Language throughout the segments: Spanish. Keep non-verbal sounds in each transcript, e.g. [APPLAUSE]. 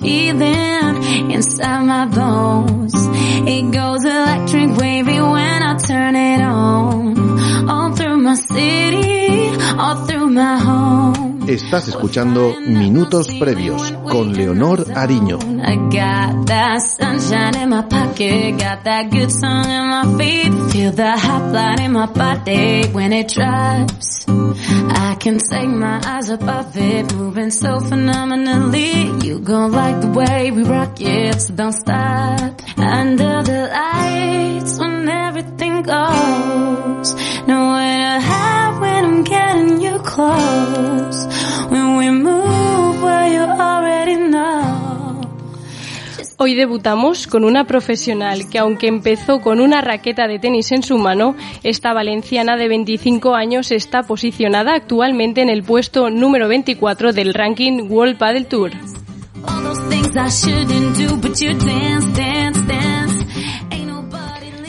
feeling inside my bones. Estás escuchando Minutos Previos con Leonor Ariño. Goes, nowhere to getting you close. When we move where you already know. Hoy debutamos con una profesional que aunque empezó con una raqueta de tenis en su mano, esta valenciana de 25 años está posicionada actualmente en el puesto número 24 del ranking World Padel Tour. All those things I shouldn't do, but you dance, dance, dance.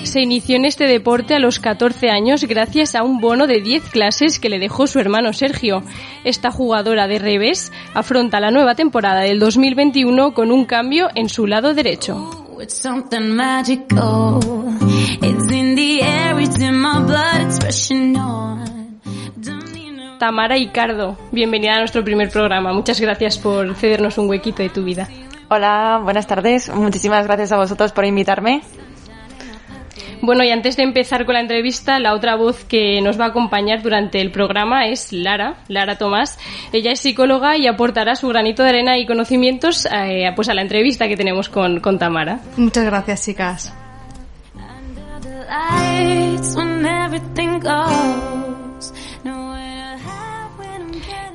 Se inició en este deporte a los 14 años gracias a un bono de 10 clases que le dejó su hermano Sergio. Esta jugadora de revés afronta la nueva temporada del 2021 con un cambio en su lado derecho. Tamara Icardo, bienvenida a nuestro primer programa. Muchas gracias por cedernos un huequito de tu vida. Hola, buenas tardes. Muchísimas gracias a vosotros por invitarme. Bueno, y antes de empezar con la entrevista, la otra voz que nos va a acompañar durante el programa es Lara, Lara Tomás. Ella es psicóloga y aportará su granito de arena y conocimientos eh, pues a la entrevista que tenemos con, con Tamara. Muchas gracias, chicas.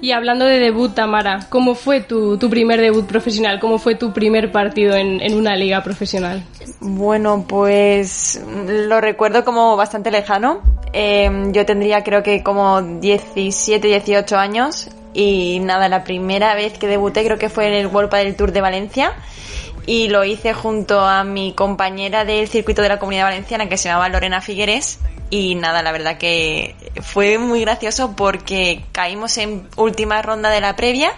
Y hablando de debut, Tamara, ¿cómo fue tu, tu primer debut profesional? ¿Cómo fue tu primer partido en, en una liga profesional? Bueno, pues lo recuerdo como bastante lejano. Eh, yo tendría creo que como 17, 18 años y nada, la primera vez que debuté creo que fue en el World del Tour de Valencia y lo hice junto a mi compañera del circuito de la Comunidad Valenciana que se llamaba Lorena Figueres y nada, la verdad que fue muy gracioso porque caímos en última ronda de la previa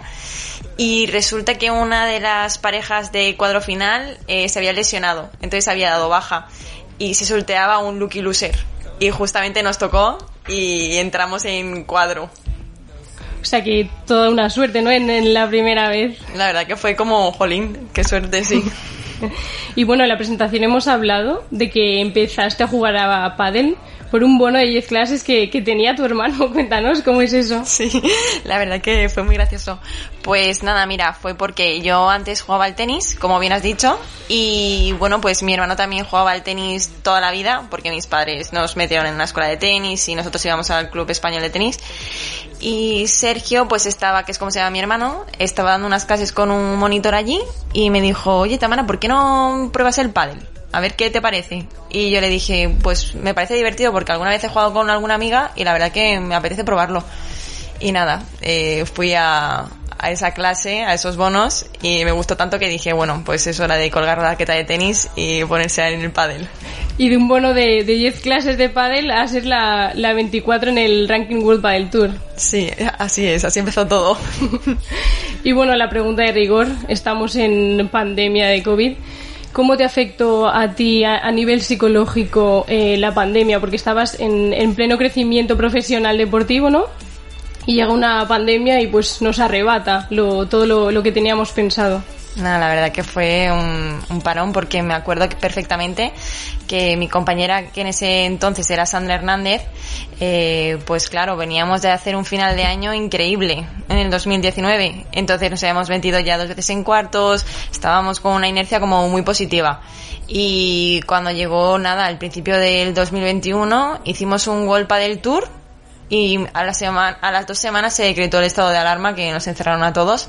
y resulta que una de las parejas de cuadro final eh, se había lesionado, entonces había dado baja y se sorteaba un lucky loser y justamente nos tocó y entramos en cuadro. O sea que toda una suerte, ¿no? En, en la primera vez. La verdad que fue como, jolín, qué suerte, sí. [LAUGHS] Y bueno, en la presentación hemos hablado de que empezaste a jugar a pádel por un bono de 10 clases que, que tenía tu hermano. [LAUGHS] Cuéntanos cómo es eso. Sí, [LAUGHS] la verdad que fue muy gracioso. Pues nada, mira, fue porque yo antes jugaba al tenis, como bien has dicho, y bueno, pues mi hermano también jugaba al tenis toda la vida, porque mis padres nos metieron en la escuela de tenis y nosotros íbamos al club español de tenis. Y Sergio, pues estaba, que es como se llama mi hermano, estaba dando unas clases con un monitor allí y me dijo, oye Tamara, ¿por qué no pruebas el pádel? A ver qué te parece. Y yo le dije, pues me parece divertido porque alguna vez he jugado con alguna amiga y la verdad que me apetece probarlo. Y nada, eh, fui a, a esa clase, a esos bonos y me gustó tanto que dije, bueno, pues es hora de colgar la raqueta de tenis y ponerse en el pádel. Y de un bono de, de 10 clases de pádel a ser la, la 24 en el ranking World Padel Tour. Sí, así es, así empezó todo. [LAUGHS] Y bueno, la pregunta de rigor, estamos en pandemia de COVID. ¿Cómo te afectó a ti a, nivel psicológico eh, la pandemia? Porque estabas en, en pleno crecimiento profesional deportivo, ¿no? Y llega una pandemia y pues nos arrebata lo, todo lo que teníamos pensado. Nada, la verdad que fue un, un parón porque me acuerdo que perfectamente que mi compañera que en ese entonces era Sandra Hernández, eh, pues claro, veníamos de hacer un final de año increíble en el 2019. Entonces nos habíamos metido ya dos veces en cuartos, estábamos con una inercia como muy positiva. Y cuando llegó nada, al principio del 2021, hicimos un Golpa del Tour y a, la semana, a las dos semanas se decretó el estado de alarma que nos encerraron a todos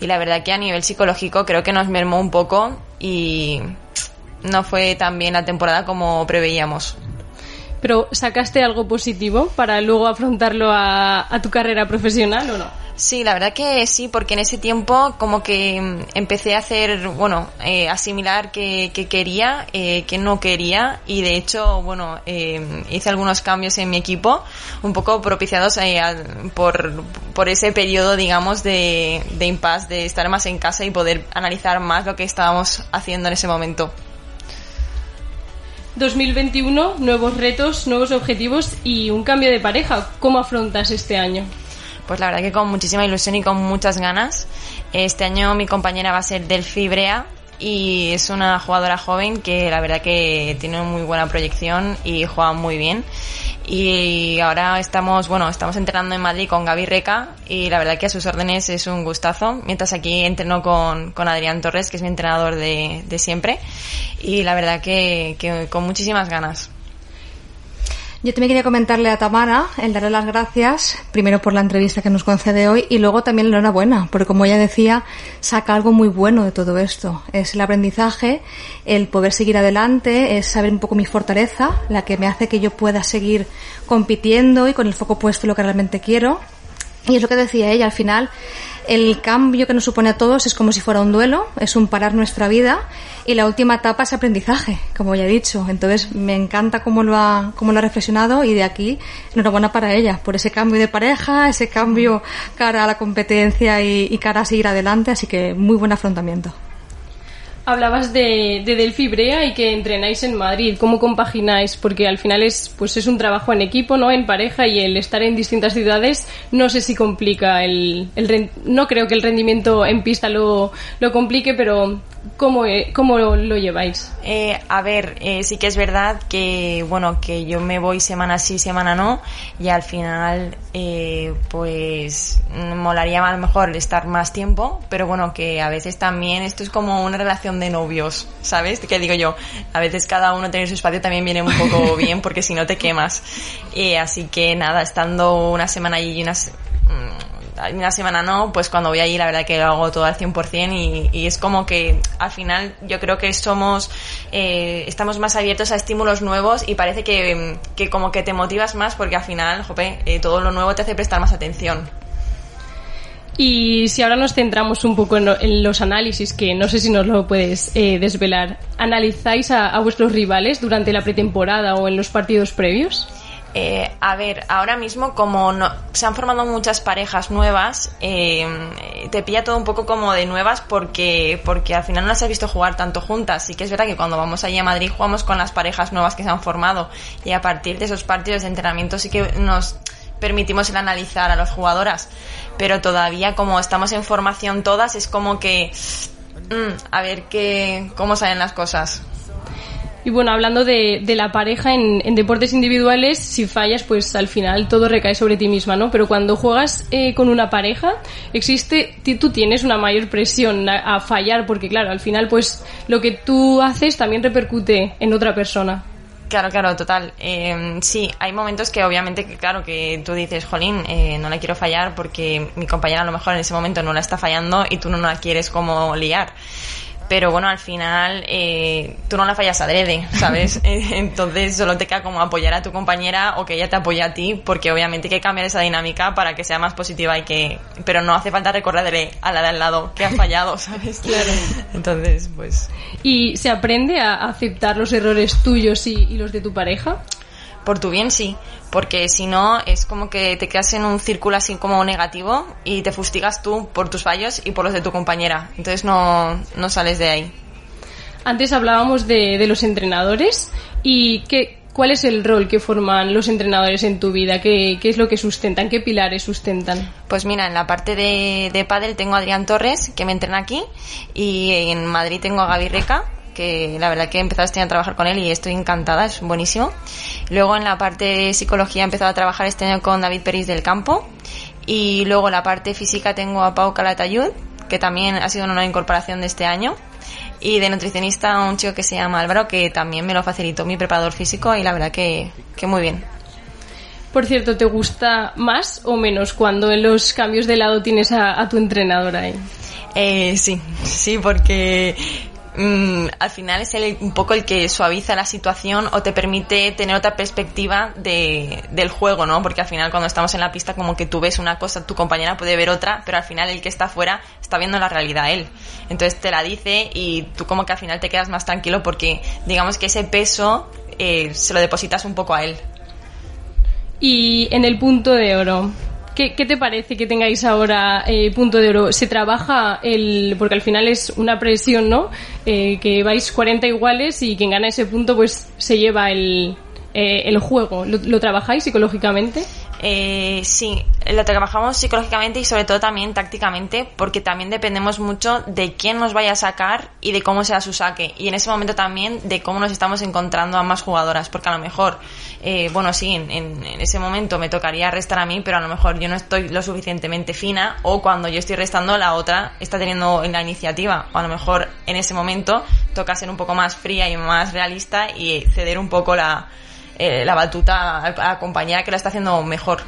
y la verdad que a nivel psicológico creo que nos mermó un poco y no fue tan bien la temporada como preveíamos. Pero ¿sacaste algo positivo para luego afrontarlo a, a tu carrera profesional o no? Sí, la verdad que sí, porque en ese tiempo como que mm, empecé a hacer, bueno, eh, asimilar que, que quería, eh, que no quería y de hecho, bueno, eh, hice algunos cambios en mi equipo, un poco propiciados eh, al- por, por ese periodo, digamos, de, de impasse, de estar más en casa y poder analizar más lo que estábamos haciendo en ese momento. 2021, nuevos retos, nuevos objetivos y un cambio de pareja. ¿Cómo afrontas este año? Pues la verdad que con muchísima ilusión y con muchas ganas. Este año mi compañera va a ser Delphi Brea y es una jugadora joven que la verdad que tiene muy buena proyección y juega muy bien. Y ahora estamos, bueno, estamos entrenando en Madrid con Gaby Reca y la verdad que a sus órdenes es un gustazo. Mientras aquí entreno con, con Adrián Torres, que es mi entrenador de, de siempre. Y la verdad que, que con muchísimas ganas. Yo también quería comentarle a Tamara, el darle las gracias, primero por la entrevista que nos concede hoy y luego también la enhorabuena, porque como ella decía, saca algo muy bueno de todo esto. Es el aprendizaje, el poder seguir adelante, es saber un poco mi fortaleza, la que me hace que yo pueda seguir compitiendo y con el foco puesto lo que realmente quiero. Y es lo que decía ella, al final el cambio que nos supone a todos es como si fuera un duelo, es un parar nuestra vida y la última etapa es aprendizaje, como ya he dicho. Entonces me encanta cómo lo ha, cómo lo ha reflexionado y de aquí enhorabuena para ella por ese cambio de pareja, ese cambio cara a la competencia y, y cara a seguir adelante, así que muy buen afrontamiento. Hablabas de, de Delphi Brea y que entrenáis en Madrid. ¿Cómo compagináis? Porque al final es, pues es un trabajo en equipo, ¿no? En pareja y el estar en distintas ciudades no sé si complica el, el no creo que el rendimiento en pista lo, lo complique, pero ¿cómo, eh, cómo lo, lo lleváis? Eh, a ver, eh, sí que es verdad que, bueno, que yo me voy semana sí, semana no, y al final, eh, pues, mm, molaría a lo mejor estar más tiempo, pero bueno, que a veces también esto es como una relación de novios, ¿sabes? Que digo yo, a veces cada uno tener su espacio también viene un poco [LAUGHS] bien, porque si no te quemas. Eh, así que nada, estando una semana allí y unas mm, una semana no, pues cuando voy allí la verdad que lo hago todo al 100% y, y es como que al final yo creo que somos, eh, estamos más abiertos a estímulos nuevos y parece que, que como que te motivas más porque al final, jope, eh, todo lo nuevo te hace prestar más atención. Y si ahora nos centramos un poco en, lo- en los análisis, que no sé si nos lo puedes eh, desvelar, ¿analizáis a, a vuestros rivales durante la pretemporada o en los partidos previos? Eh, a ver, ahora mismo como no, se han formado muchas parejas nuevas, eh, te pilla todo un poco como de nuevas porque, porque al final no las has visto jugar tanto juntas. Sí que es verdad que cuando vamos allí a Madrid jugamos con las parejas nuevas que se han formado y a partir de esos partidos de entrenamiento sí que nos permitimos el analizar a las jugadoras. Pero todavía como estamos en formación todas es como que mm, a ver qué, cómo salen las cosas. Y bueno, hablando de, de la pareja en, en deportes individuales, si fallas, pues al final todo recae sobre ti misma, ¿no? Pero cuando juegas eh, con una pareja, existe, tú tienes una mayor presión a, a fallar, porque claro, al final, pues lo que tú haces también repercute en otra persona. Claro, claro, total. Eh, sí, hay momentos que obviamente, claro, que tú dices, jolín, eh, no la quiero fallar porque mi compañera a lo mejor en ese momento no la está fallando y tú no la quieres como liar. Pero bueno, al final eh, tú no la fallas adrede, ¿sabes? [LAUGHS] Eh, Entonces solo te queda como apoyar a tu compañera o que ella te apoye a ti, porque obviamente hay que cambiar esa dinámica para que sea más positiva y que... Pero no hace falta recordarle a la de al lado que has fallado, [LAUGHS] ¿sabes? Claro. Entonces, pues... ¿Y se aprende a aceptar los errores tuyos y, y los de tu pareja? Por tu bien sí, porque si no es como que te quedas en un círculo así como negativo y te fustigas tú por tus fallos y por los de tu compañera. Entonces no, no sales de ahí. Antes hablábamos de, de los entrenadores y qué, cuál es el rol que forman los entrenadores en tu vida, qué, qué es lo que sustentan, qué pilares sustentan. Pues mira, en la parte de, de pádel tengo a Adrián Torres, que me entrena aquí, y en Madrid tengo a Gaby Reca, que la verdad que he empezado este año a trabajar con él y estoy encantada, es buenísimo. Luego en la parte de psicología he empezado a trabajar este año con David Peris del Campo, y luego en la parte física tengo a Pau Calatayud, que también ha sido una nueva incorporación de este año. Y de nutricionista un chico que se llama Álvaro, que también me lo facilitó mi preparador físico y la verdad que, que muy bien. Por cierto, ¿te gusta más o menos cuando en los cambios de lado tienes a, a tu entrenadora ahí? Eh, sí, sí, porque mm, al final es el, un poco el que suaviza la situación o te permite tener otra perspectiva de, del juego, ¿no? Porque al final cuando estamos en la pista como que tú ves una cosa, tu compañera puede ver otra, pero al final el que está afuera está viendo la realidad él. Entonces te la dice y tú como que al final te quedas más tranquilo porque digamos que ese peso eh, se lo depositas un poco a él. Y en el punto de oro, ¿Qué, te parece que tengáis ahora eh, punto de oro? ¿Se trabaja el.? Porque al final es una presión, ¿no? Eh, que vais 40 iguales y quien gana ese punto, pues se lleva el, eh, el juego. ¿Lo, trabajáis psicológicamente? Eh, sí, lo trabajamos psicológicamente y sobre todo también tácticamente porque también dependemos mucho de quién nos vaya a sacar y de cómo sea su saque. Y en ese momento también de cómo nos estamos encontrando a más jugadoras porque a lo mejor, eh, bueno sí, en, en, ese momento me tocaría restar a mí pero a lo mejor yo no estoy lo suficientemente fina o cuando yo estoy restando la otra está teniendo la iniciativa. O a lo mejor en ese momento toca ser un poco más fría y más realista y ceder un poco la eh, la batuta a la compañera que la está haciendo mejor.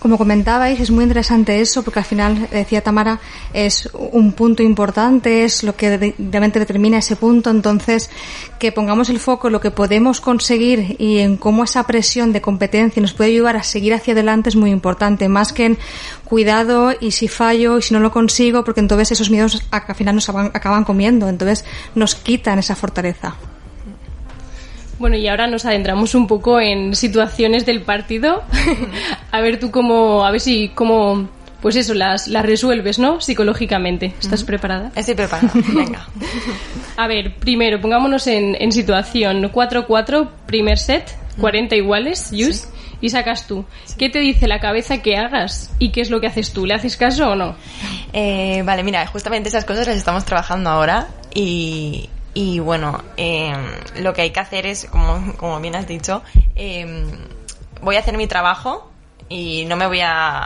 Como comentabais, es muy interesante eso, porque al final, decía Tamara, es un punto importante, es lo que realmente determina ese punto. Entonces, que pongamos el foco en lo que podemos conseguir y en cómo esa presión de competencia nos puede ayudar a seguir hacia adelante es muy importante, más que en cuidado y si fallo y si no lo consigo, porque entonces esos miedos al final nos acaban comiendo, entonces nos quitan esa fortaleza. Bueno, y ahora nos adentramos un poco en situaciones del partido. [LAUGHS] a ver tú cómo, a ver si cómo, pues eso, las, las resuelves, ¿no? Psicológicamente. ¿Estás preparada? Estoy preparada, [LAUGHS] venga. a ver, primero, pongámonos en, en situación 4-4, primer set, 40 iguales, Yus. Y sacas tú. ¿Qué te dice la cabeza que hagas y qué es lo que haces tú? ¿Le haces caso o no? Eh, vale, mira, justamente esas cosas las estamos trabajando ahora y, y bueno, eh, lo que hay que hacer es, como, como bien has dicho, eh, voy a hacer mi trabajo y no me voy a,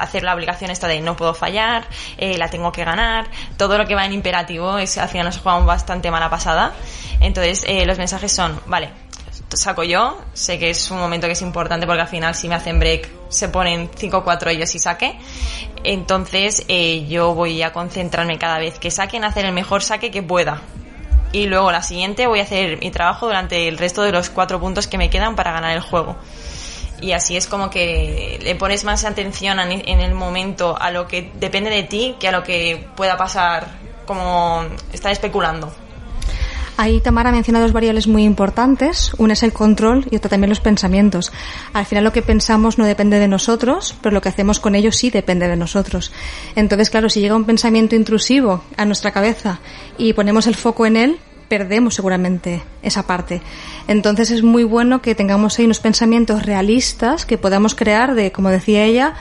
hacer la obligación esta de no puedo fallar, eh, la tengo que ganar. Todo lo que va en imperativo es al final nos jugamos bastante mala pasada. Entonces eh, los mensajes son, vale, saco yo, sé que es un momento que es importante porque al final si me hacen break se ponen 5-4 ellos y saque. Entonces eh, yo voy a concentrarme cada vez que saquen a hacer el mejor saque que pueda y luego la siguiente voy a hacer mi trabajo durante el resto de los cuatro puntos que me quedan para ganar el juego. Y así es como que le pones más atención en el momento a lo que depende de ti que a lo que pueda pasar como estar especulando. Ahí Tamara menciona dos variables muy importantes. Una es el control y otra también los pensamientos. Al final lo que pensamos no depende de nosotros, pero lo que hacemos con ellos sí depende de nosotros. Entonces, claro, si llega un pensamiento intrusivo a nuestra cabeza y ponemos el foco en él, perdemos seguramente esa parte. Entonces es muy bueno que tengamos ahí unos pensamientos realistas que podamos crear de, como decía ella,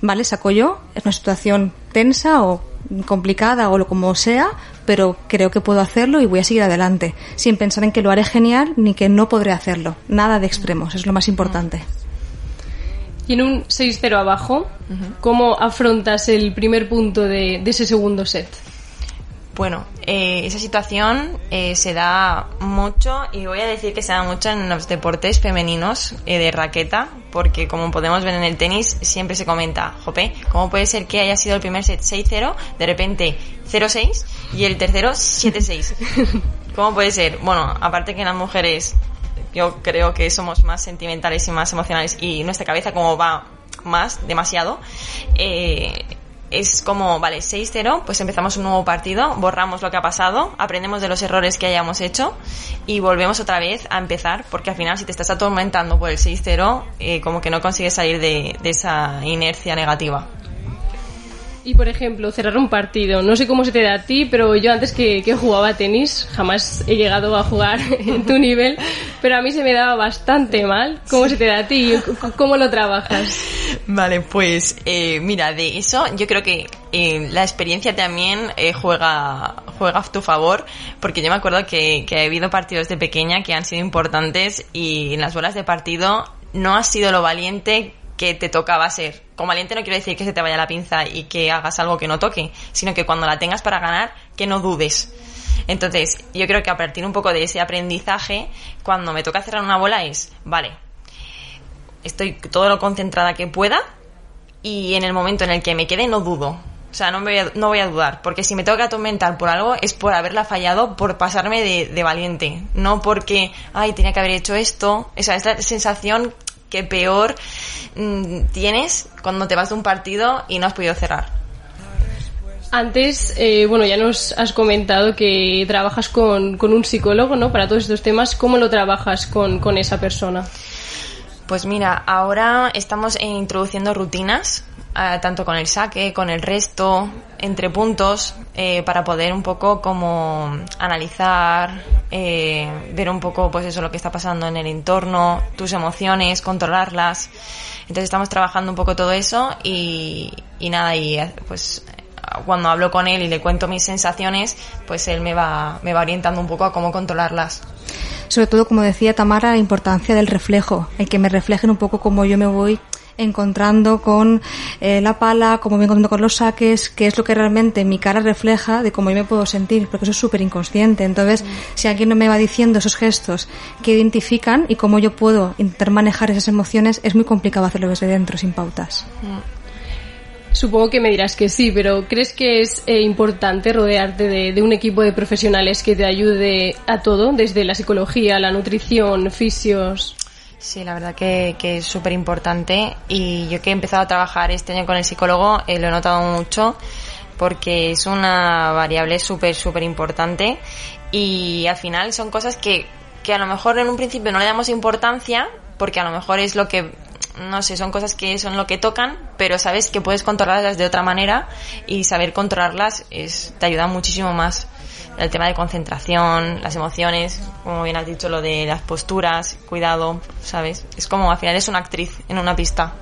vale, saco yo, es una situación tensa o complicada o lo como sea, pero creo que puedo hacerlo y voy a seguir adelante, sin pensar en que lo haré genial ni que no podré hacerlo. Nada de extremos, es lo más importante. Y en un 6-0 abajo, ¿cómo afrontas el primer punto de, ese segundo set? Bueno, eh, esa situación eh, se da mucho y voy a decir que se da mucho en los deportes femeninos eh, de raqueta, porque como podemos ver en el tenis, siempre se comenta, jope, ¿cómo puede ser que haya sido el primer set 6-0, de repente 0-6 y el tercero 7-6? [LAUGHS] ¿Cómo puede ser? Bueno, aparte que las mujeres, yo creo que somos más sentimentales y más emocionales y nuestra cabeza como va más, demasiado, eh, es como, vale, 6-0, pues empezamos un nuevo partido, borramos lo que ha pasado, aprendemos de los errores que hayamos hecho y volvemos otra vez a empezar, porque al final si te estás atormentando por el 6-0, eh, como que no consigues salir de esa inercia negativa. Y por ejemplo, cerrar un partido. No sé cómo se te da a ti, pero yo antes que, que jugaba tenis, jamás he llegado a jugar [LAUGHS] en tu nivel, pero a mí se me daba bastante mal. ¿Cómo se te da a ti? ¿Cómo lo trabajas? [LAUGHS] Vale, pues eh, mira, de eso yo creo que eh, la experiencia también eh, juega, juega a tu favor, porque yo me acuerdo que, que ha habido partidos de pequeña que han sido importantes y en las bolas de partido no has sido lo valiente que te tocaba ser. Como valiente no quiero decir que se te vaya la pinza y que hagas algo que no toque, sino que cuando la tengas para ganar, que no dudes. Entonces, yo creo que a partir un poco de ese aprendizaje, cuando me toca cerrar una bola es, vale, estoy todo lo concentrada que pueda y en el momento en el que me quede no dudo. O sea, no, voy a, no voy a dudar, porque si me tengo que atormentar por algo es por haberla fallado, por pasarme de, de valiente, no porque, ay, tenía que haber hecho esto. O sea, es la sensación que peor mm, tienes cuando te vas de un partido y no has podido cerrar. Antes, eh, bueno, ya nos has comentado que trabajas con, con, un psicólogo, ¿no? Para todos estos temas. ¿Cómo lo trabajas con, con esa persona? Pues mira, ahora estamos introduciendo rutinas, eh, tanto con el saque, con el resto, entre puntos, eh, para poder un poco como analizar, eh, ver un poco pues eso lo que está pasando en el entorno, tus emociones, controlarlas. Entonces estamos trabajando un poco todo eso y, y nada, y pues cuando hablo con él y le cuento mis sensaciones, pues él me va, me va orientando un poco a cómo controlarlas. Sobre todo, como decía Tamara, la importancia del reflejo, el que me reflejen un poco cómo yo me voy encontrando con eh, la pala, cómo me encontrando con los saques, qué es lo que realmente mi cara refleja de cómo yo me puedo sentir, porque eso es súper inconsciente. Entonces, si alguien no me va diciendo esos gestos que identifican y cómo yo puedo intentar manejar esas emociones, es muy complicado hacerlo desde dentro, sin pautas. Supongo que me dirás que sí, pero ¿crees que es eh, importante rodearte de, de, un equipo de profesionales que te ayude a todo, desde la psicología, la nutrición, fisios? Sí, la verdad que, que es súper importante y yo que he empezado a trabajar este año con el psicólogo eh, lo he notado mucho porque es una variable súper, súper importante y al final son cosas que, que a lo mejor en un principio no le damos importancia porque a lo mejor es lo que no sé, son cosas que son lo que tocan, pero sabes que puedes controlarlas de otra manera y saber controlarlas es, te ayuda muchísimo más. El tema de concentración, las emociones, como bien has dicho, lo de las posturas, cuidado, ¿sabes? Es como al final es una actriz en una pista.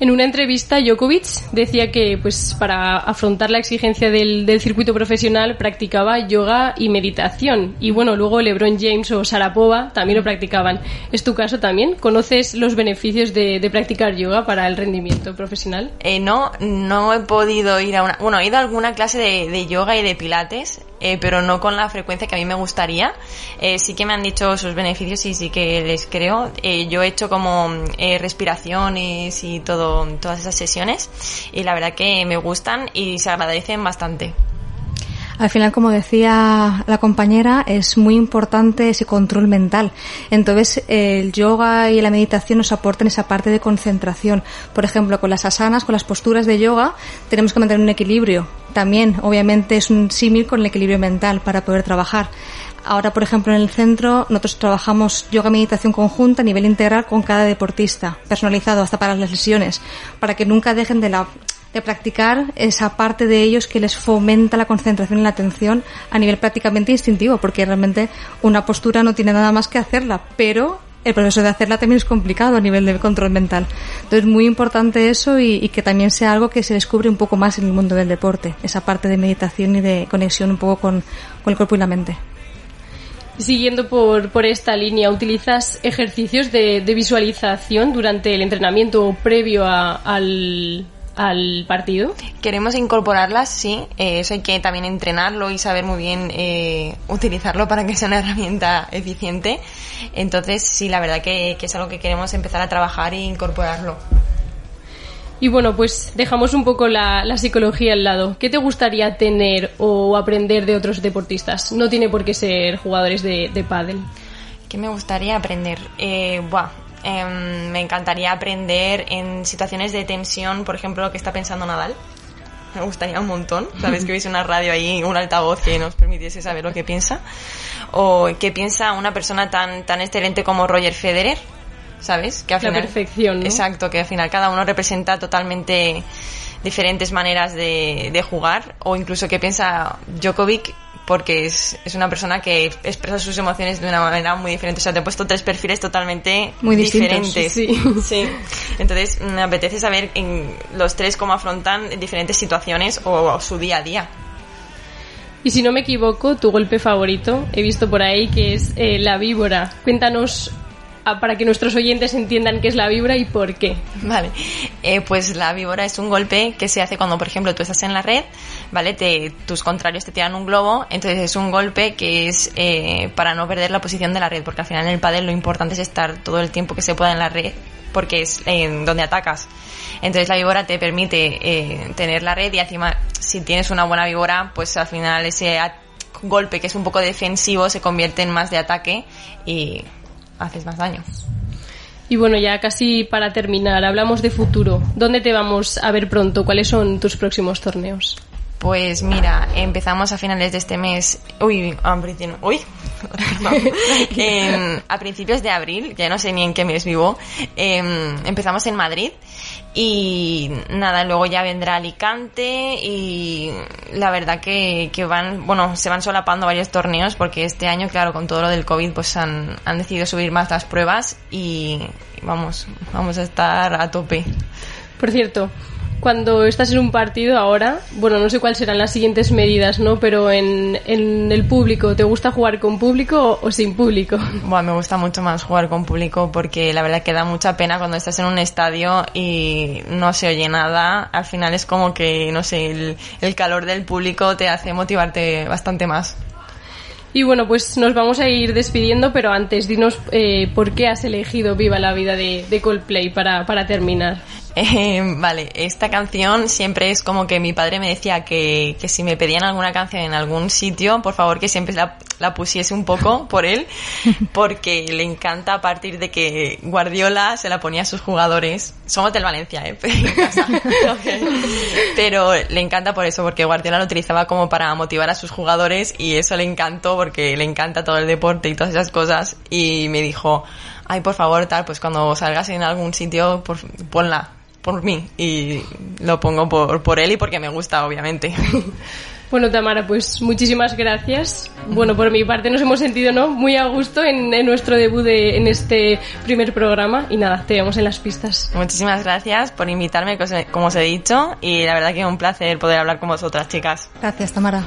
En una entrevista, Djokovic decía que, pues, para afrontar la exigencia del, del, circuito profesional, practicaba yoga y meditación. Y bueno, luego LeBron James o Sarapova también lo practicaban. ¿Es tu caso también? ¿Conoces los beneficios de, de practicar yoga para el rendimiento profesional? Eh, no, no he podido ir a una. Bueno, he ido a alguna clase de, de yoga y de pilates, eh, pero no con la frecuencia que a mí me gustaría. Eh, sí que me han dicho sus beneficios y sí que les creo. Eh, yo he hecho como respiraciones y todo todas esas sesiones y la verdad que me gustan y se agradecen bastante. Al final, como decía la compañera, es muy importante ese control mental. Entonces, el yoga y la meditación nos aportan esa parte de concentración. Por ejemplo, con las asanas, con las posturas de yoga, tenemos que mantener un equilibrio. También, obviamente, es un símil con el equilibrio mental para poder trabajar. Ahora, por ejemplo, en el centro, nosotros trabajamos yoga meditación conjunta a nivel integral con cada deportista, personalizado hasta para las lesiones, para que nunca dejen de, la, de practicar esa parte de ellos que les fomenta la concentración y la atención a nivel prácticamente instintivo, porque realmente una postura no tiene nada más que hacerla, pero el proceso de hacerla también es complicado a nivel de control mental. Entonces, muy importante eso y, que también sea algo que se descubre un poco más en el mundo del deporte, esa parte de meditación y de conexión un poco con, con el cuerpo y la mente. Siguiendo por, por esta línea, ¿utilizas ejercicios de, visualización durante el entrenamiento previo a, al, al partido? Queremos incorporarlas, sí. Eh, eso hay que también entrenarlo y saber muy bien eh, utilizarlo para que sea una herramienta eficiente. Entonces, sí, la verdad que, que es algo que queremos empezar a trabajar e incorporarlo. Y bueno, pues dejamos un poco la, la, psicología al lado. ¿Qué te gustaría tener o aprender de otros deportistas? No tiene por qué ser jugadores de, de pádel. ¿Qué me gustaría aprender? Eh, buah, eh, me encantaría aprender en situaciones de tensión, por ejemplo, lo que está pensando Nadal. Me gustaría un montón. Sabes que hubiese una radio ahí, un altavoz que nos permitiese saber lo que piensa. O qué piensa una persona tan, tan excelente como Roger Federer ¿sabes? Que al la final, perfección, ¿no? Exacto, que al final cada uno representa totalmente diferentes maneras de, de jugar o incluso que piensa Djokovic porque es, es, una persona que expresa sus emociones de una manera muy diferente. O sea, te he puesto tres perfiles totalmente muy diferentes. Sí. [LAUGHS] sí. Entonces, me apetece saber en los tres cómo afrontan diferentes situaciones o, o su día a día. Y si no me equivoco, tu golpe favorito, he visto por ahí que es eh, la víbora. Cuéntanos para que nuestros oyentes entiendan qué es la víbora y por qué. Vale, eh, pues la víbora es un golpe que se hace cuando, por ejemplo, tú estás en la red, ¿vale? Te, tus contrarios te tiran un globo, entonces es un golpe que es eh, para no perder la posición de la red, porque al final en el pádel lo importante es estar todo el tiempo que se pueda en la red, porque es en donde atacas. Entonces la víbora te permite eh, tener la red y encima si tienes una buena víbora, pues al final ese golpe que es un poco defensivo se convierte en más de ataque y haces más daño. Y bueno, ya casi para terminar, hablamos de futuro. ¿Dónde te vamos a ver pronto? ¿Cuáles son tus próximos torneos? Pues mira, empezamos a finales de este mes. Uy, uy, [LAUGHS] a principios de abril, ya no sé ni en qué mes vivo. Em, empezamos en Madrid y nada, luego ya vendrá Alicante y la verdad que, que van, bueno, se van solapando varios torneos porque este año, claro, con todo lo del COVID, pues han, han decidido subir más las pruebas y vamos, vamos a estar a tope. Por cierto, cuando estás en un partido ahora, bueno, no sé cuáles serán las siguientes medidas, ¿no? Pero en, en el público, ¿te gusta jugar con público o, sin público? [LAUGHS] Bueno, me gusta mucho más jugar con público porque la verdad que da mucha pena cuando estás en un estadio y no se oye nada. Al final es como que, no sé, el, el calor del público te hace motivarte bastante más. Y bueno, pues nos vamos a ir despidiendo, pero antes dinos eh, por qué has elegido Viva la Vida de, de Coldplay para, para terminar. Eh, vale, esta canción siempre es como que mi padre me decía que, que, si me pedían alguna canción en algún sitio, por favor que siempre la, la, pusiese un poco [LAUGHS] por él, porque le encanta a partir de que Guardiola se la ponía a sus jugadores. Somos del Valencia, ¿eh? [LAUGHS] Pero le encanta por eso, porque Guardiola lo utilizaba como para motivar a sus jugadores y eso le encantó porque le encanta todo el deporte y todas esas cosas y me dijo, ay, por favor, tal, pues cuando salgas en algún sitio, por, ponla por mí y lo pongo por, por él y porque me gusta, obviamente. [LAUGHS] Bueno, Tamara, pues muchísimas gracias. Bueno, por mi parte nos hemos sentido ¿no? muy a gusto en, en nuestro debut de, en este primer programa y nada, te vemos en las pistas. Muchísimas gracias por invitarme, como os he dicho, y la verdad que es un placer poder hablar con vosotras, chicas. Gracias, Tamara.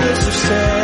this is sad.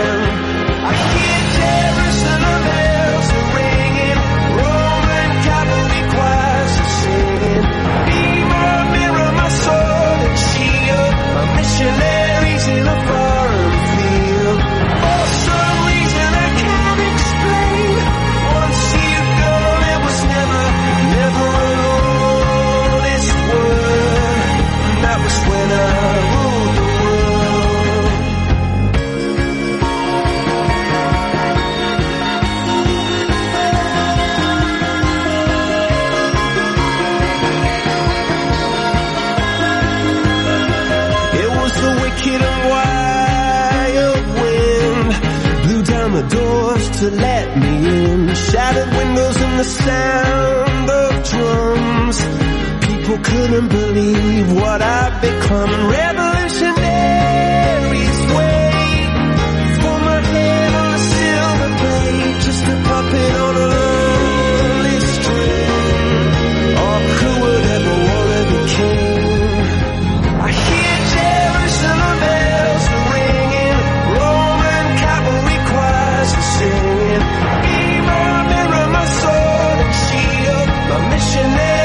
To let me in. Shattered windows and the sound of drums. People couldn't believe what I'd become. Revolutionaries wait for my head on a silver plate, just a puppet on a you made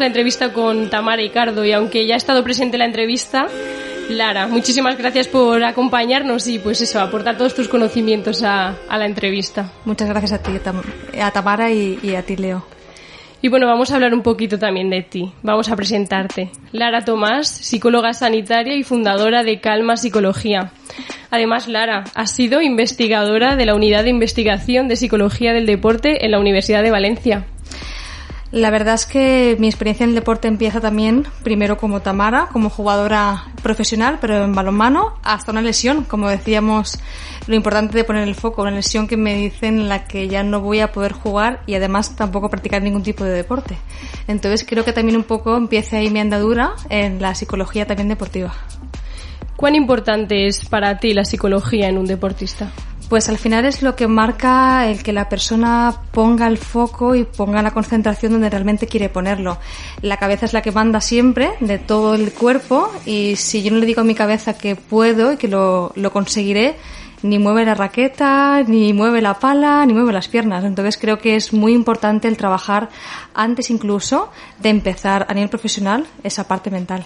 la entrevista con Tamara Ricardo y aunque ya ha estado presente en la entrevista, Lara, muchísimas gracias por acompañarnos y pues eso, aportar todos tus conocimientos a, a la entrevista. Muchas gracias a ti, a Tamara y, y a ti, Leo. Y bueno, vamos a hablar un poquito también de ti. Vamos a presentarte. Lara Tomás, psicóloga sanitaria y fundadora de Calma Psicología. Además, Lara, has sido investigadora de la Unidad de Investigación de Psicología del Deporte en la Universidad de Valencia. La verdad es que mi experiencia en el deporte empieza también, primero como Tamara, como jugadora profesional, pero en balonmano, hasta una lesión, como decíamos, lo importante de poner el foco, una lesión que me dicen en la que ya no voy a poder jugar y además tampoco practicar ningún tipo de deporte. Entonces creo que también un poco empieza ahí mi andadura en la psicología también deportiva. ¿Cuán importante es para ti la psicología en un deportista? Pues al final es lo que marca el que la persona ponga el foco y ponga la concentración donde realmente quiere ponerlo. La cabeza es la que manda siempre de todo el cuerpo y si yo no le digo a mi cabeza que puedo y que lo, lo conseguiré, ni mueve la raqueta, ni mueve la pala, ni mueve las piernas. Entonces creo que es muy importante el trabajar antes incluso de empezar a nivel profesional esa parte mental.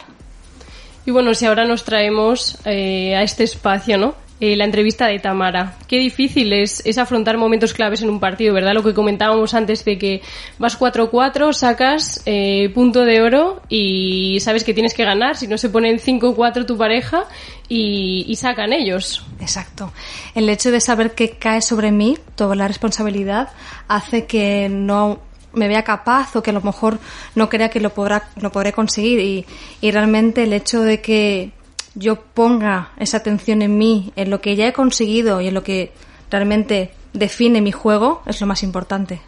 Y bueno, si ahora nos traemos eh, a este espacio, ¿no? Eh, la entrevista de Tamara. Qué difícil es, es afrontar momentos claves en un partido, ¿verdad? Lo que comentábamos antes de que vas 4-4, sacas eh, punto de oro y sabes que tienes que ganar, si no se ponen 5-4 tu pareja y, y sacan ellos. Exacto. El hecho de saber que cae sobre mí toda la responsabilidad hace que no me vea capaz o que a lo mejor no crea que lo podrá lo podré conseguir y, y realmente el hecho de que yo ponga esa atención en mí, en lo que ya he conseguido y en lo que realmente define mi juego es lo más importante.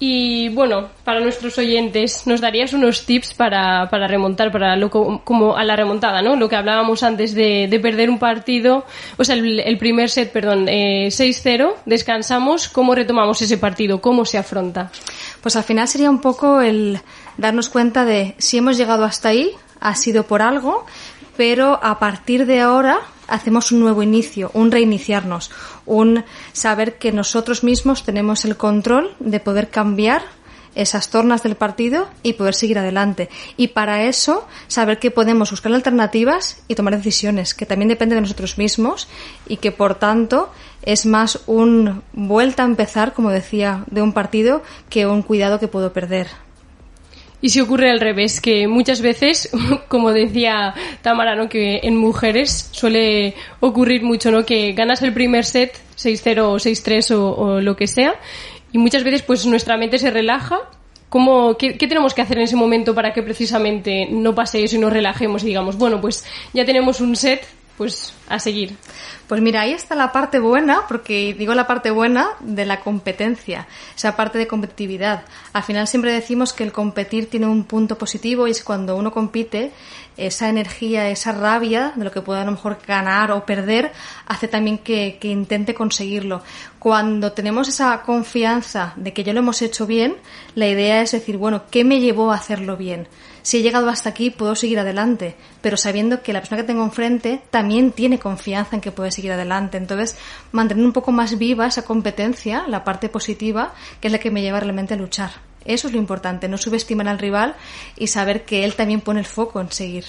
Y bueno, para nuestros oyentes, ¿nos darías unos tips para, para remontar, para lo co- como a la remontada, ¿no? Lo que hablábamos antes de, de perder un partido, o sea, el, el primer set, perdón, eh, 6-0, descansamos, ¿cómo retomamos ese partido? ¿Cómo se afronta? Pues al final sería un poco el darnos cuenta de si hemos llegado hasta ahí, ha sido por algo, pero a partir de ahora hacemos un nuevo inicio, un reiniciarnos, un saber que nosotros mismos tenemos el control de poder cambiar esas tornas del partido y poder seguir adelante. Y para eso, saber que podemos buscar alternativas y tomar decisiones, que también depende de nosotros mismos y que por tanto es más un vuelta a empezar, como decía, de un partido que un cuidado que puedo perder. Y si ocurre al revés, que muchas veces, [LAUGHS] como decía Tamara, ¿no? que en mujeres suele ocurrir mucho, ¿no? que ganas el primer set 6-0 o 6-3 o, o lo que sea, y muchas veces pues nuestra mente se relaja. ¿Cómo, qué, qué tenemos que hacer en ese momento para que precisamente no pase eso y nos relajemos y digamos, bueno, pues ya tenemos un set, pues a seguir? Pues mira, ahí está la parte buena, porque digo la parte buena de la competencia, esa parte de competitividad. Al final siempre decimos que el competir tiene un punto positivo y es cuando uno compite, esa energía, esa rabia de lo que pueda a lo mejor ganar o perder, hace también que, que intente conseguirlo. Cuando tenemos esa confianza de que ya lo hemos hecho bien, la idea es decir, bueno, ¿qué me llevó a hacerlo bien? Si he llegado hasta aquí puedo seguir adelante, pero sabiendo que la persona que tengo enfrente también tiene confianza en que puede seguir adelante. Entonces, mantener un poco más viva esa competencia, la parte positiva, que es la que me lleva realmente a luchar. Eso es lo importante, no subestimar al rival y saber que él también pone el foco en seguir.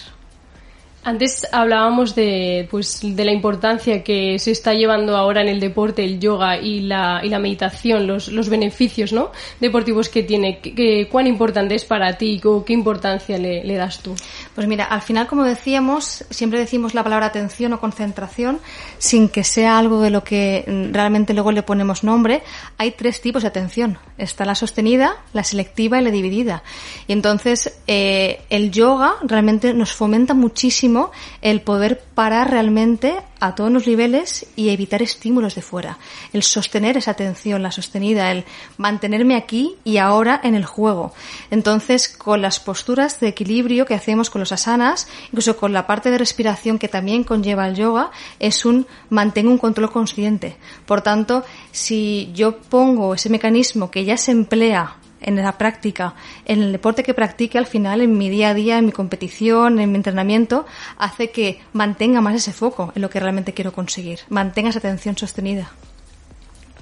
Antes hablábamos de, pues, de la importancia que se está llevando ahora en el deporte, el yoga y la, y la meditación, los, los beneficios ¿no? deportivos que tiene. ¿Qué, qué- ¿Cuán importante es para ti? ¿Qué, qué importancia le, le das tú? Pues mira, al final, como decíamos, siempre decimos la palabra atención o concentración sin que sea algo de lo que realmente luego le ponemos nombre. Hay tres tipos de atención. Está la sostenida, la selectiva y la dividida. Y entonces, eh, el yoga realmente nos fomenta muchísimo el poder parar realmente a todos los niveles y evitar estímulos de fuera. El sostener esa atención, la sostenida, el mantenerme aquí y ahora en el juego. Entonces, con las posturas de equilibrio que hacemos con los asanas, incluso con la parte de respiración que también conlleva el yoga, es un mantengo un control consciente. Por tanto, si yo pongo ese mecanismo que ya se emplea en la práctica, en el deporte que practique, al final, en mi día a día, en mi competición, en mi entrenamiento, hace que mantenga más ese foco en lo que realmente quiero conseguir, mantenga esa atención sostenida.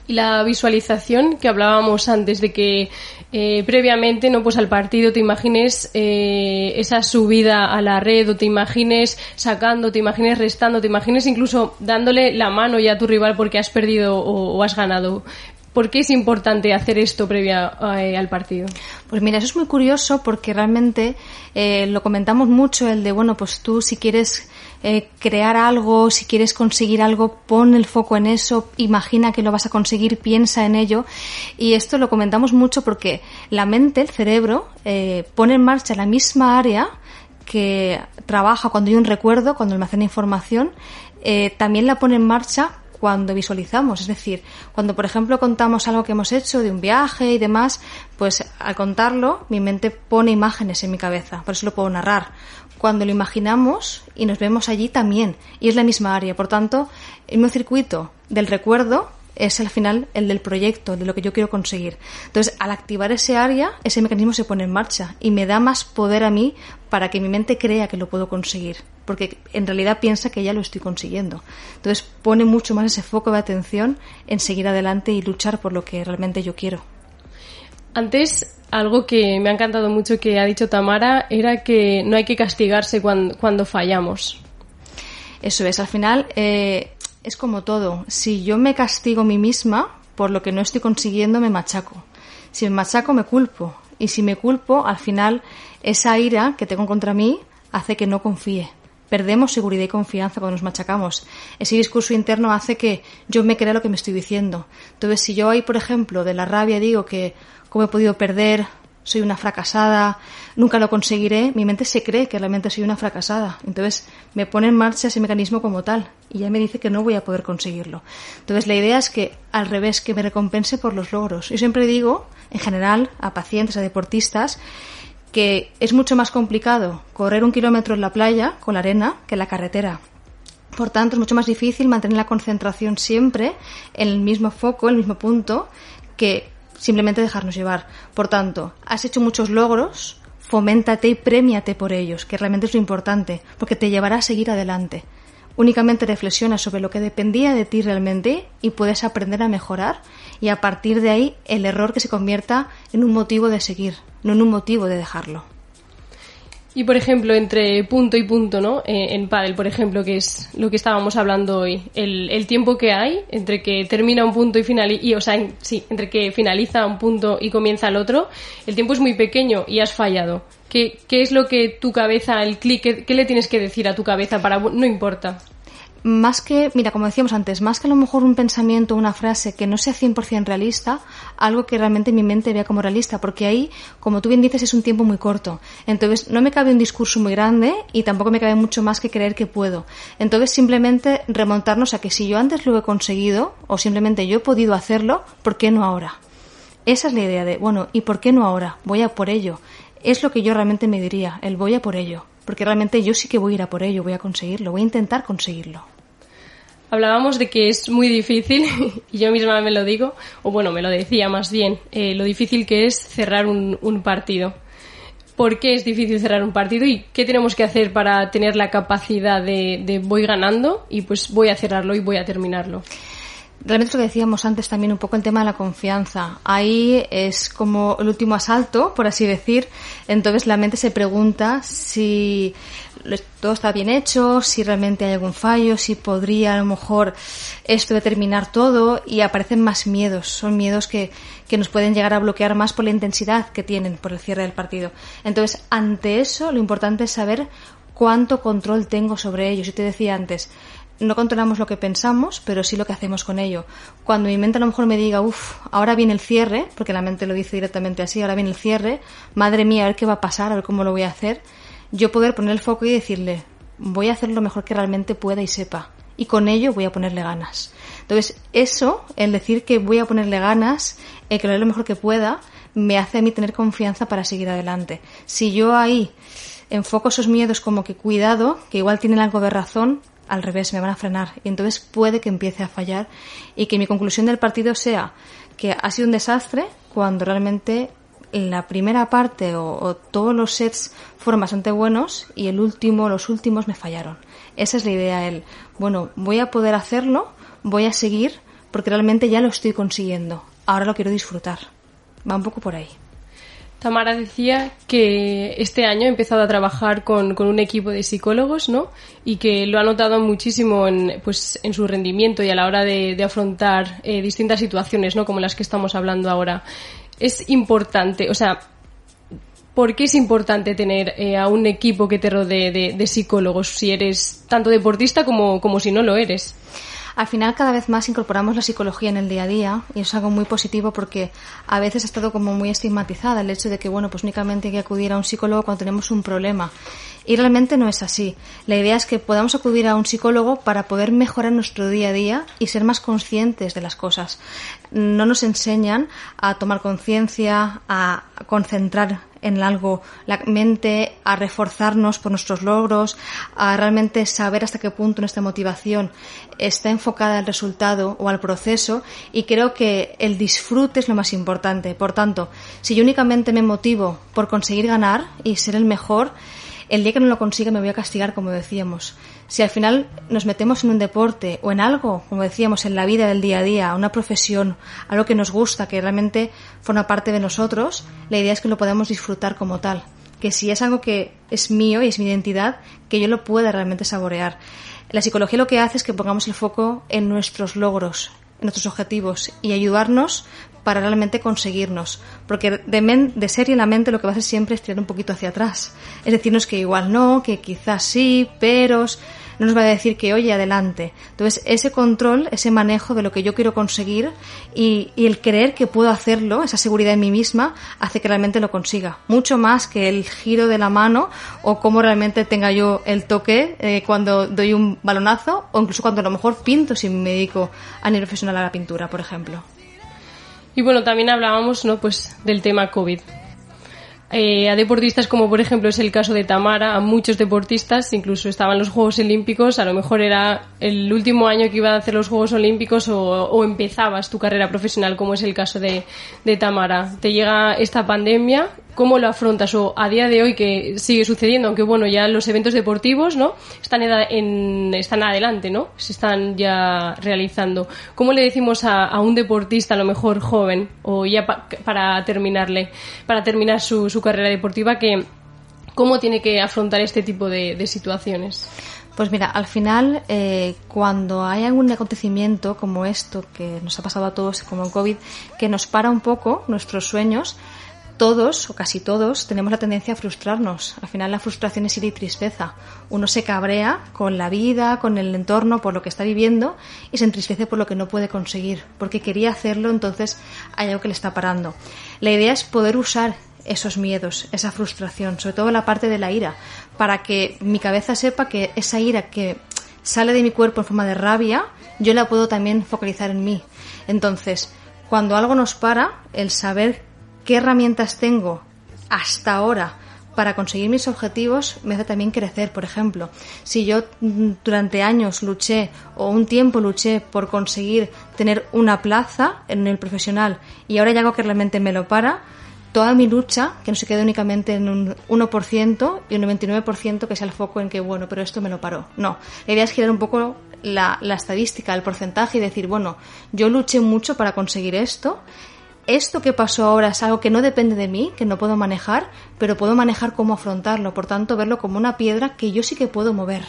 Y la visualización que hablábamos antes de que eh, previamente, no, pues al partido te imagines eh, esa subida a la red o te imagines sacando, te imagines restando, te imagines incluso dándole la mano ya a tu rival porque has perdido o, o has ganado. ¿Por qué es importante hacer esto previa eh, al partido? Pues mira, eso es muy curioso porque realmente eh, lo comentamos mucho, el de, bueno, pues tú si quieres eh, crear algo, si quieres conseguir algo, pon el foco en eso, imagina que lo vas a conseguir, piensa en ello. Y esto lo comentamos mucho porque la mente, el cerebro, pone en marcha la misma área que trabaja cuando hay un recuerdo, cuando almacena información, también la pone en marcha cuando visualizamos. Es decir, cuando por ejemplo contamos algo que hemos hecho de un viaje y demás, pues al contarlo mi mente pone imágenes en mi cabeza, por eso lo puedo narrar. Cuando lo imaginamos y nos vemos allí también, y es la misma área. Por tanto, el mismo circuito del recuerdo es al final el del proyecto, de lo que yo quiero conseguir. Entonces, al activar ese área, ese mecanismo se pone en marcha y me da más poder a mí para que mi mente crea que lo puedo conseguir, porque en realidad piensa que ya lo estoy consiguiendo. Entonces, pone mucho más ese foco de atención en seguir adelante y luchar por lo que realmente yo quiero. Antes, algo que me ha encantado mucho que ha dicho Tamara era que no hay que castigarse cuando, cuando fallamos. Eso es, al final eh, es como todo. Si yo me castigo a mí misma por lo que no estoy consiguiendo, me machaco. Si me machaco, me culpo. Y si me culpo, al final esa ira que tengo contra mí hace que no confíe. Perdemos seguridad y confianza cuando nos machacamos. Ese discurso interno hace que yo me crea lo que me estoy diciendo. Entonces, si yo ahí, por ejemplo, de la rabia digo que cómo he podido perder, soy una fracasada, nunca lo conseguiré, mi mente se cree que realmente soy una fracasada. Entonces me pone en marcha ese mecanismo como tal y ya me dice que no voy a poder conseguirlo. Entonces la idea es que al revés, que me recompense por los logros. Yo siempre digo, en general, a pacientes, a deportistas, que es mucho más complicado correr un kilómetro en la playa con la arena que en la carretera. Por tanto, es mucho más difícil mantener la concentración siempre en el mismo foco, en el mismo punto, que simplemente dejarnos llevar. Por tanto, has hecho muchos logros, foméntate y premiate por ellos, que realmente es lo importante, porque te llevará a seguir adelante. Únicamente reflexiona sobre lo que dependía de ti realmente y puedes aprender a mejorar y a partir de ahí el error que se convierta en un motivo de seguir, no en un motivo de dejarlo. Y por ejemplo, entre punto y punto, ¿no? Eh, en pádel, por ejemplo, que es lo que estábamos hablando hoy, el, el tiempo que hay entre que termina un punto y finaliza, y, o sea, sí, entre que finaliza un punto y comienza el otro, el tiempo es muy pequeño y has fallado. ¿Qué, qué es lo que tu cabeza, el clic, qué, qué le tienes que decir a tu cabeza para, no importa? Más que, mira, como decíamos antes, más que a lo mejor un pensamiento una frase que no sea 100% realista, algo que realmente mi mente vea como realista, porque ahí, como tú bien dices, es un tiempo muy corto. Entonces, no me cabe un discurso muy grande y tampoco me cabe mucho más que creer que puedo. Entonces, simplemente remontarnos a que si yo antes lo he conseguido, o simplemente yo he podido hacerlo, ¿por qué no ahora? Esa es la idea de, bueno, ¿y por qué no ahora? Voy a por ello. Es lo que yo realmente me diría, el voy a por ello. Porque realmente yo sí que voy a ir a por ello, voy a conseguirlo, voy a intentar conseguirlo. Hablábamos de que es muy difícil, [LAUGHS] y yo misma me lo digo, o bueno, me lo decía más bien, eh, lo difícil que es cerrar un, un partido. ¿Por qué es difícil cerrar un partido y qué tenemos que hacer para tener la capacidad de, de voy ganando y pues voy a cerrarlo y voy a terminarlo? Realmente lo que decíamos antes también un poco el tema de la confianza. Ahí es como el último asalto, por así decir. Entonces la mente se pregunta si todo está bien hecho, si realmente hay algún fallo, si podría a lo mejor esto determinar todo y aparecen más miedos. Son miedos que, que nos pueden llegar a bloquear más por la intensidad que tienen por el cierre del partido. Entonces, ante eso, lo importante es saber cuánto control tengo sobre ellos. Yo te decía antes, no controlamos lo que pensamos, pero sí lo que hacemos con ello. Cuando mi mente a lo mejor me diga, uff, ahora viene el cierre, porque la mente lo dice directamente así, ahora viene el cierre, madre mía, a ver qué va a pasar, a ver cómo lo voy a hacer, yo poder poner el foco y decirle, voy a hacer lo mejor que realmente pueda y sepa. Y con ello voy a ponerle ganas. Entonces, eso, el decir que voy a ponerle ganas, el que lo haré lo mejor que pueda, me hace a mí tener confianza para seguir adelante. Si yo ahí enfoco esos miedos como que cuidado, que igual tienen algo de razón, al revés, me van a frenar. Y entonces puede que empiece a fallar y que mi conclusión del partido sea que ha sido un desastre cuando realmente la primera parte o, todos los sets fueron bastante buenos y el último, los últimos me fallaron. Esa es la idea, el, bueno, voy a poder hacerlo, voy a seguir, porque realmente ya lo estoy consiguiendo. Ahora lo quiero disfrutar. Va un poco por ahí. Tamara decía que este año ha empezado a trabajar con, un equipo de psicólogos, ¿no? Y que lo ha notado muchísimo en, pues, en su rendimiento y a la hora de, de afrontar eh, distintas situaciones, ¿no? Como las que estamos hablando ahora. Es importante, o sea, ¿por qué es importante tener eh, a un equipo que te rodee de, psicólogos si eres tanto deportista como, como si no lo eres? Al final cada vez más incorporamos la psicología en el día a día y es algo muy positivo porque a veces ha estado como muy estigmatizada el hecho de que bueno pues únicamente hay que acudir a un psicólogo cuando tenemos un problema y realmente no es así. La idea es que podamos acudir a un psicólogo para poder mejorar nuestro día a día y ser más conscientes de las cosas. No nos enseñan a tomar conciencia, a concentrar en algo la mente, a reforzarnos por nuestros logros, a realmente saber hasta qué punto nuestra motivación está enfocada al resultado o al proceso y creo que el disfrute es lo más importante. Por tanto, si yo únicamente me motivo por conseguir ganar y ser el mejor, el día que no lo consiga me voy a castigar, como decíamos. Si al final nos metemos en un deporte o en algo, como decíamos, en la vida del día a día, una profesión, algo que nos gusta, que realmente forma parte de nosotros, la idea es que lo podamos disfrutar como tal. Que si es algo que es mío y es mi identidad, que yo lo pueda realmente saborear. La psicología lo que hace es que pongamos el foco en nuestros logros, en nuestros objetivos y ayudarnos para realmente conseguirnos. Porque de, men, de ser y en la mente lo que va a hacer siempre es tirar un poquito hacia atrás. Es decirnos que igual no, que quizás sí, peros. No nos va a decir que oye, adelante. Entonces, ese control, ese manejo de lo que yo quiero conseguir y, y, el creer que puedo hacerlo, esa seguridad en mí misma, hace que realmente lo consiga. Mucho más que el giro de la mano o cómo realmente tenga yo el toque eh, cuando doy un balonazo o incluso cuando a lo mejor pinto si me dedico a nivel profesional a la pintura, por ejemplo. Y bueno, también hablábamos, ¿no? Pues del tema COVID. Eh, a deportistas como por ejemplo es el caso de Tamara, a muchos deportistas, incluso estaban los Juegos Olímpicos, a lo mejor era el último año que iba a hacer los Juegos Olímpicos o, empezabas tu carrera profesional, como es el caso de, de Tamara. Te llega esta pandemia ¿Cómo lo afrontas? O a día de hoy que sigue sucediendo, aunque bueno, ya los eventos deportivos, ¿no? Están, en, están adelante, ¿no? Se están ya realizando. ¿Cómo le decimos a, a un deportista, a lo mejor joven, o ya pa, para terminarle, para terminar su, su carrera deportiva, que cómo tiene que afrontar este tipo de, de situaciones? Pues mira, al final, eh, cuando hay algún acontecimiento como esto que nos ha pasado a todos, como el COVID, que nos para un poco nuestros sueños, todos o casi todos tenemos la tendencia a frustrarnos. Al final la frustración es ira y tristeza. Uno se cabrea con la vida, con el entorno, por lo que está viviendo y se entristece por lo que no puede conseguir, porque quería hacerlo, entonces hay algo que le está parando. La idea es poder usar esos miedos, esa frustración, sobre todo la parte de la ira, para que mi cabeza sepa que esa ira que sale de mi cuerpo en forma de rabia, yo la puedo también focalizar en mí. Entonces, cuando algo nos para, el saber qué herramientas tengo hasta ahora para conseguir mis objetivos me hace también crecer. Por ejemplo, si yo durante años luché o un tiempo luché por conseguir tener una plaza en el profesional y ahora ya algo que realmente me lo para, toda mi lucha, que no se quede únicamente en un 1% y un 99% que sea el foco en que, bueno, pero esto me lo paró. No, la idea es girar un poco la, estadística, el porcentaje y decir, bueno, yo luché mucho para conseguir esto esto que pasó ahora es algo que no depende de mí, que no puedo manejar, pero puedo manejar cómo afrontarlo, por tanto verlo como una piedra que yo sí que puedo mover,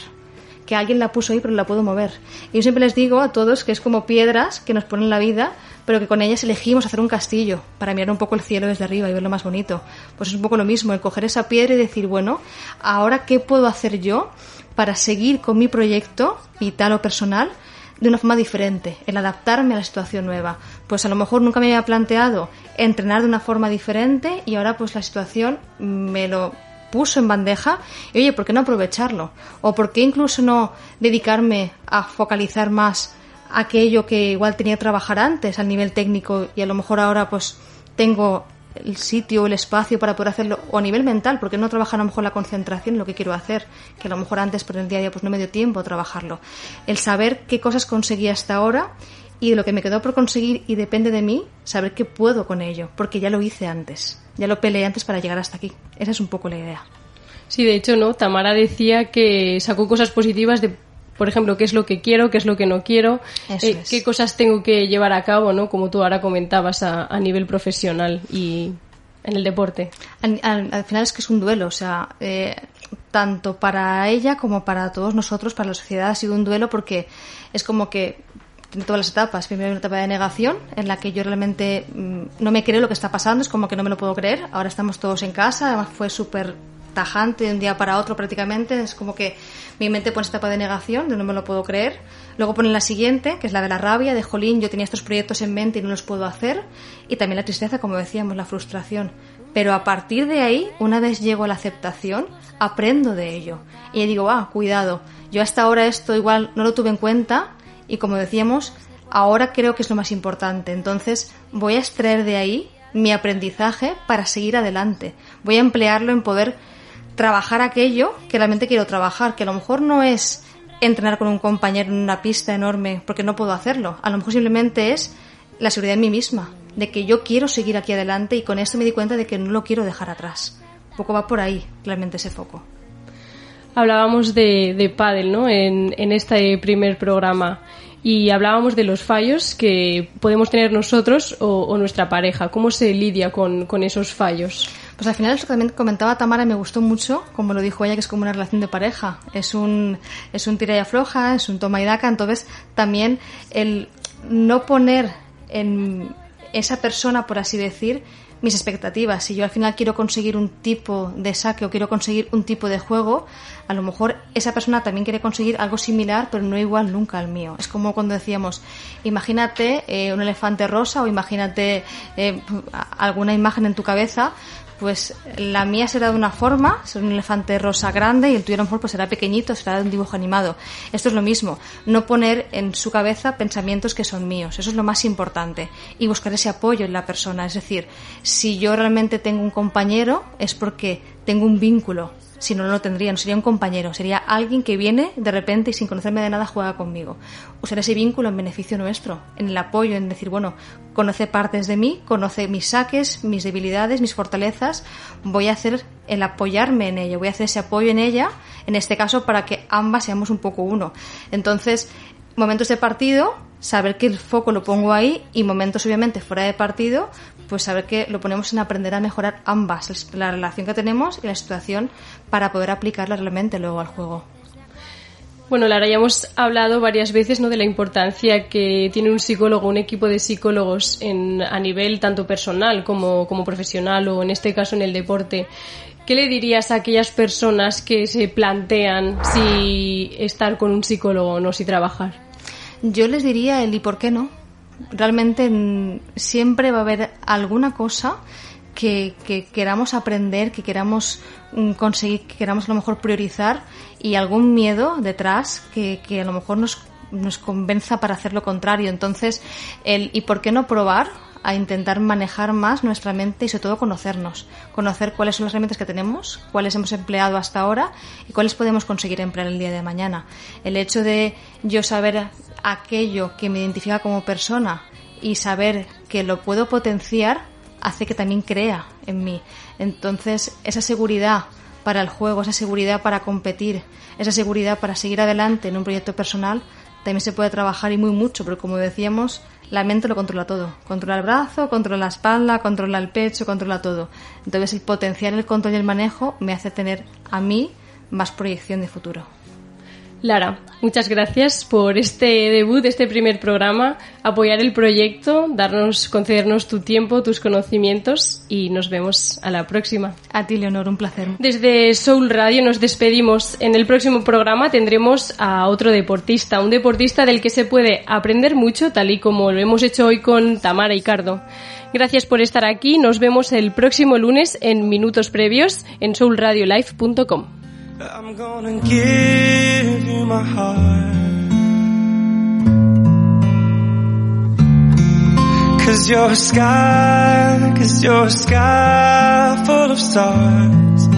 que alguien la puso ahí pero la puedo mover. Y yo siempre les digo a todos que es como piedras que nos ponen la vida, pero que con ellas elegimos hacer un castillo para mirar un poco el cielo desde arriba y verlo más bonito. Pues es un poco lo mismo, el coger esa piedra y decir, bueno, ahora qué puedo hacer yo para seguir con mi proyecto vital o personal de una forma diferente, el adaptarme a la situación nueva. Pues a lo mejor nunca me había planteado entrenar de una forma diferente y ahora pues la situación me lo puso en bandeja y oye, ¿por qué no aprovecharlo? ¿O por qué incluso no dedicarme a focalizar más aquello que igual tenía que trabajar antes al nivel técnico y a lo mejor ahora pues tengo el sitio, el espacio para poder hacerlo, o a nivel mental, porque no trabajar a lo mejor la concentración en lo que quiero hacer, que a lo mejor antes por el día a día pues no me dio tiempo a trabajarlo. El saber qué cosas conseguí hasta ahora y de lo que me quedó por conseguir y depende de mí, saber qué puedo con ello, porque ya lo hice antes, ya lo peleé antes para llegar hasta aquí. Esa es un poco la idea. Sí, de hecho, ¿no? Tamara decía que sacó cosas positivas de por ejemplo, qué es lo que quiero, qué es lo que no quiero, eh, qué cosas tengo que llevar a cabo, ¿no? Como tú ahora comentabas a, nivel profesional y en el deporte. Al, final es que es un duelo, o sea, eh, tanto para ella como para todos nosotros, para la sociedad ha sido un duelo porque es como que tiene todas las etapas. Primero una etapa de negación en la que yo realmente mm, no me creo lo que está pasando, es como que no me lo puedo creer. Ahora estamos todos en casa, además fue súper de un día para otro prácticamente. Es como que mi mente pone esta etapa de negación, de no me lo puedo creer. Luego pone la siguiente, que es la de la rabia, de jolín, yo tenía estos proyectos en mente y no los puedo hacer. Y también la tristeza, como decíamos, la frustración. Pero a partir de ahí, una vez llego a la aceptación, aprendo de ello. Y digo, ah, cuidado, yo hasta ahora esto igual no lo tuve en cuenta y como decíamos, ahora creo que es lo más importante. Entonces voy a extraer de ahí mi aprendizaje para seguir adelante. Voy a emplearlo en poder trabajar aquello que realmente quiero trabajar, que a lo mejor no es entrenar con un compañero en una pista enorme porque no puedo hacerlo. A lo mejor simplemente es la seguridad en mí misma, de que yo quiero seguir aquí adelante y con esto me di cuenta de que no lo quiero dejar atrás. Un poco va por ahí realmente ese foco. Hablábamos de, de ¿no? En, en este primer programa y hablábamos de los fallos que podemos tener nosotros o, o nuestra pareja. ¿Cómo se lidia con, con esos fallos? Pues al final eso que también comentaba Tamara me gustó mucho, como lo dijo ella, que es como una relación de pareja. Es un, es un tira y afloja, es un toma y daca, entonces también el no poner en esa persona, por así decir, mis expectativas. Si yo al final quiero conseguir un tipo de saque o quiero conseguir un tipo de juego, a lo mejor esa persona también quiere conseguir algo similar, pero no igual nunca al mío. Es como cuando decíamos, imagínate eh, un elefante rosa o imagínate eh, alguna imagen en tu cabeza, pues la mía será de una forma, será un elefante rosa grande y el tuyo a lo pues será pequeñito, será de un dibujo animado. Esto es lo mismo, no poner en su cabeza pensamientos que son míos, eso es lo más importante y buscar ese apoyo en la persona, es decir, si yo realmente tengo un compañero es porque tengo un vínculo, si no, no lo tendría, no sería un compañero, sería alguien que viene de repente y sin conocerme de nada juega conmigo. Usar ese vínculo en beneficio nuestro, en el apoyo, en decir, bueno, conoce partes de mí, conoce mis saques, mis debilidades, mis fortalezas, voy a hacer el apoyarme en ella, voy a hacer ese apoyo en ella, en este caso para que ambas seamos un poco uno. Entonces, momentos de partido, saber que el foco lo pongo ahí y momentos obviamente fuera de partido, pues saber que lo ponemos en aprender a mejorar ambas, la relación que tenemos y la situación para poder aplicarla realmente luego al juego. Bueno, Lara, ya hemos hablado varias veces ¿no? de la importancia que tiene un psicólogo, un equipo de psicólogos en, a nivel tanto personal como, como profesional o en este caso en el deporte. ¿Qué le dirías a aquellas personas que se plantean si estar con un psicólogo o no, si trabajar? Yo les diría el y por qué no. Realmente siempre va a haber alguna cosa que, queramos aprender, que queramos mm, conseguir, que queramos a lo mejor priorizar y algún miedo detrás que, que a lo mejor nos, nos convenza para hacer lo contrario. Entonces, el ¿y por qué no probar? a intentar manejar más nuestra mente y sobre todo conocernos, conocer cuáles son las herramientas que tenemos, cuáles hemos empleado hasta ahora y cuáles podemos conseguir emplear el día de mañana. El hecho de yo saber aquello que me identifica como persona y saber que lo puedo potenciar hace que también crea en mí. Entonces, esa seguridad para el juego, esa seguridad para competir, esa seguridad para seguir adelante en un proyecto personal, también se puede trabajar y muy mucho, pero como decíamos, la mente lo controla todo. Controla el brazo, controla la espalda, controla el pecho, controla todo. Entonces el potenciar el control y el manejo me hace tener a mí más proyección de futuro. Lara, muchas gracias por este debut, este primer programa, apoyar el proyecto, darnos, concedernos tu tiempo, tus conocimientos y nos vemos a la próxima. A ti, Leonor, un placer. Desde Soul Radio nos despedimos. En el próximo programa tendremos a otro deportista, un deportista del que se puede aprender mucho, tal y como lo hemos hecho hoy con Tamara y Cardo. Gracias por estar aquí. Nos vemos el próximo lunes en minutos previos en soulradiolife.com. I'm gonna give you my heart. Cause you're a sky, cause you're a sky full of stars.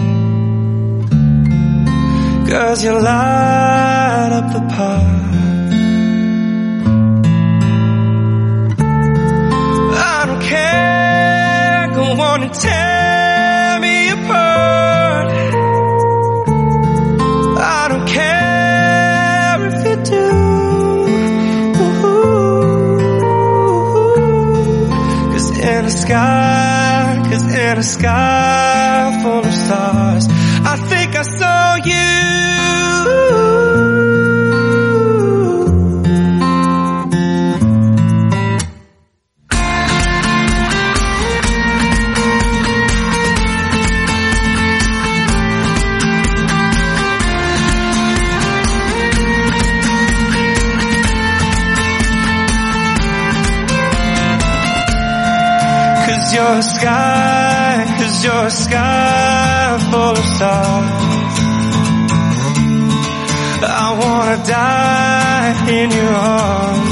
Cause you light up the park. I don't care, go on and tear me apart. Sky, cause in a sky full of stars, I think Sky, cause you're a sky full of stars. I wanna die in your